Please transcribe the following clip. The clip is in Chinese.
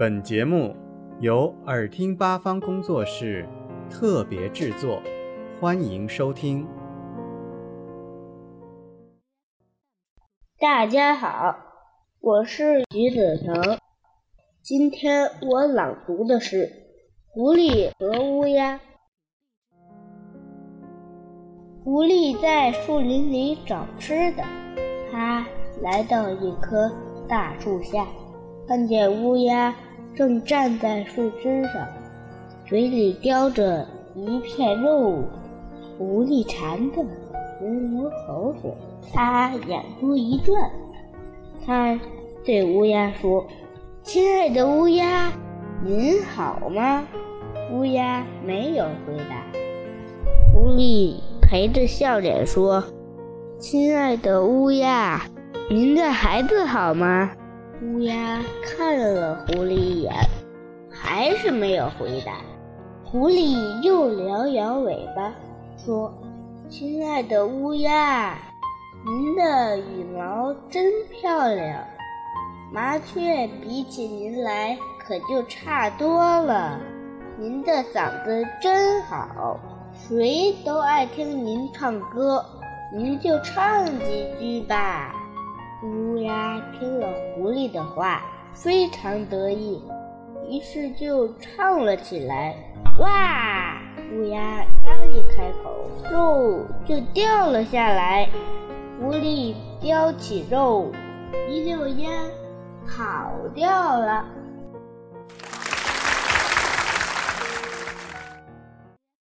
本节目由耳听八方工作室特别制作，欢迎收听。大家好，我是徐子腾。今天我朗读的是《狐狸和乌鸦》。狐狸在树林里找吃的，它来到一棵大树下，看见乌鸦正站在树枝上，嘴里叼着一片肉。狐狸馋得直流口水，它眼珠一转，它对乌鸦说：“亲爱的乌鸦，您好吗？”乌鸦没有回答。狐狸。陪着笑脸说：“亲爱的乌鸦，您的孩子好吗？”乌鸦看了狐狸一眼，还是没有回答。狐狸又摇摇尾巴说：“亲爱的乌鸦，您的羽毛真漂亮，麻雀比起您来可就差多了。您的嗓子真好。”谁都爱听您唱歌，您就唱几句吧。乌鸦听了狐狸的话，非常得意，于是就唱了起来。哇！乌鸦刚一开口，肉就掉了下来。狐狸叼起肉，一溜烟跑掉了。